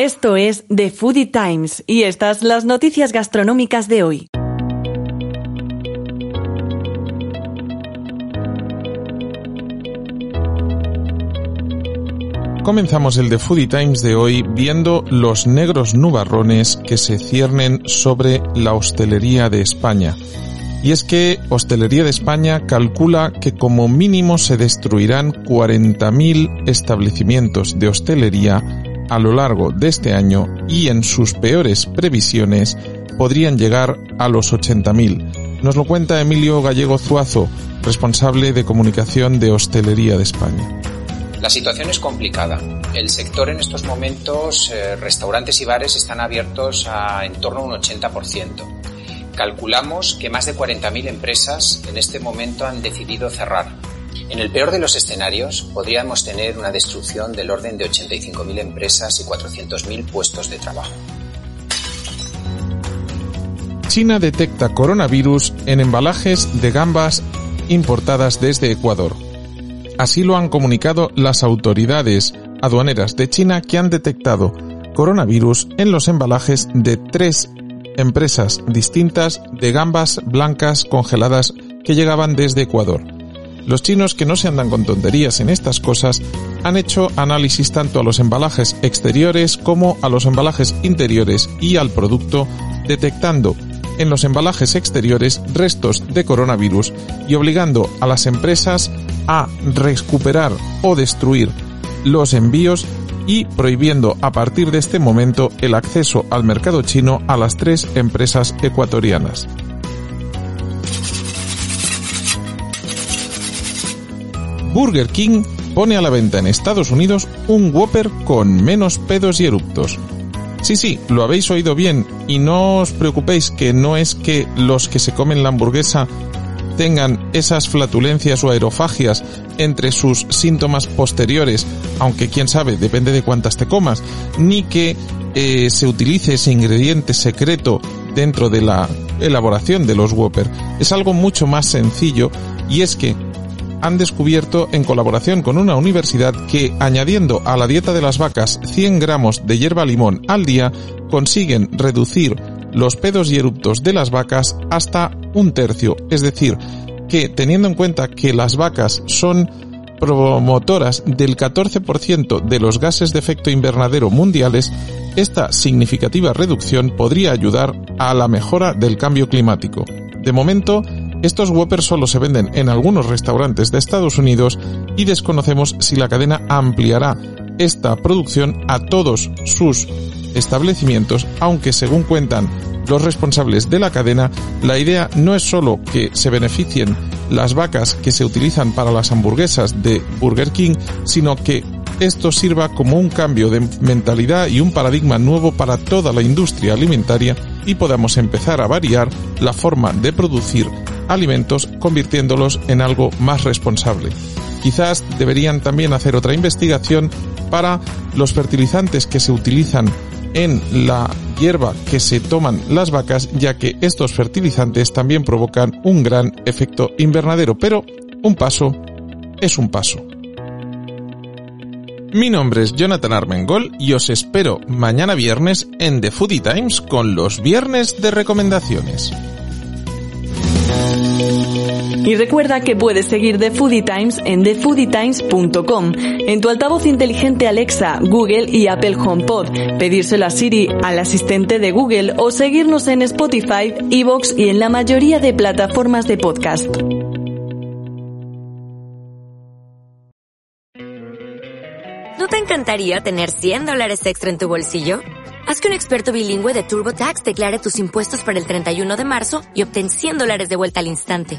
Esto es The Foodie Times y estas las noticias gastronómicas de hoy. Comenzamos el The Foodie Times de hoy viendo los negros nubarrones que se ciernen sobre la hostelería de España. Y es que Hostelería de España calcula que como mínimo se destruirán 40.000 establecimientos de hostelería a lo largo de este año y en sus peores previsiones podrían llegar a los 80.000. Nos lo cuenta Emilio Gallego Zuazo, responsable de comunicación de Hostelería de España. La situación es complicada. El sector en estos momentos, eh, restaurantes y bares están abiertos a en torno a un 80%. Calculamos que más de 40.000 empresas en este momento han decidido cerrar. En el peor de los escenarios, podríamos tener una destrucción del orden de 85.000 empresas y 400.000 puestos de trabajo. China detecta coronavirus en embalajes de gambas importadas desde Ecuador. Así lo han comunicado las autoridades aduaneras de China que han detectado coronavirus en los embalajes de tres empresas distintas de gambas blancas congeladas que llegaban desde Ecuador. Los chinos que no se andan con tonterías en estas cosas han hecho análisis tanto a los embalajes exteriores como a los embalajes interiores y al producto, detectando en los embalajes exteriores restos de coronavirus y obligando a las empresas a recuperar o destruir los envíos y prohibiendo a partir de este momento el acceso al mercado chino a las tres empresas ecuatorianas. Burger King pone a la venta en Estados Unidos un Whopper con menos pedos y eruptos. Sí, sí, lo habéis oído bien y no os preocupéis que no es que los que se comen la hamburguesa tengan esas flatulencias o aerofagias entre sus síntomas posteriores, aunque quién sabe, depende de cuántas te comas, ni que eh, se utilice ese ingrediente secreto dentro de la elaboración de los Whopper. Es algo mucho más sencillo y es que han descubierto en colaboración con una universidad que añadiendo a la dieta de las vacas 100 gramos de hierba limón al día consiguen reducir los pedos y eruptos de las vacas hasta un tercio. Es decir, que teniendo en cuenta que las vacas son promotoras del 14% de los gases de efecto invernadero mundiales, esta significativa reducción podría ayudar a la mejora del cambio climático. De momento, estos Whoppers solo se venden en algunos restaurantes de Estados Unidos y desconocemos si la cadena ampliará esta producción a todos sus establecimientos, aunque según cuentan los responsables de la cadena, la idea no es solo que se beneficien las vacas que se utilizan para las hamburguesas de Burger King, sino que esto sirva como un cambio de mentalidad y un paradigma nuevo para toda la industria alimentaria y podamos empezar a variar la forma de producir alimentos convirtiéndolos en algo más responsable. Quizás deberían también hacer otra investigación para los fertilizantes que se utilizan en la hierba que se toman las vacas, ya que estos fertilizantes también provocan un gran efecto invernadero, pero un paso es un paso. Mi nombre es Jonathan Armengol y os espero mañana viernes en The Foodie Times con los viernes de recomendaciones. Y recuerda que puedes seguir The Foodie Times en thefoodietimes.com, en tu altavoz inteligente Alexa, Google y Apple HomePod, pedírselo a Siri, al asistente de Google o seguirnos en Spotify, Evox y en la mayoría de plataformas de podcast. ¿No te encantaría tener 100 dólares extra en tu bolsillo? Haz que un experto bilingüe de TurboTax declare tus impuestos para el 31 de marzo y obtén 100 dólares de vuelta al instante.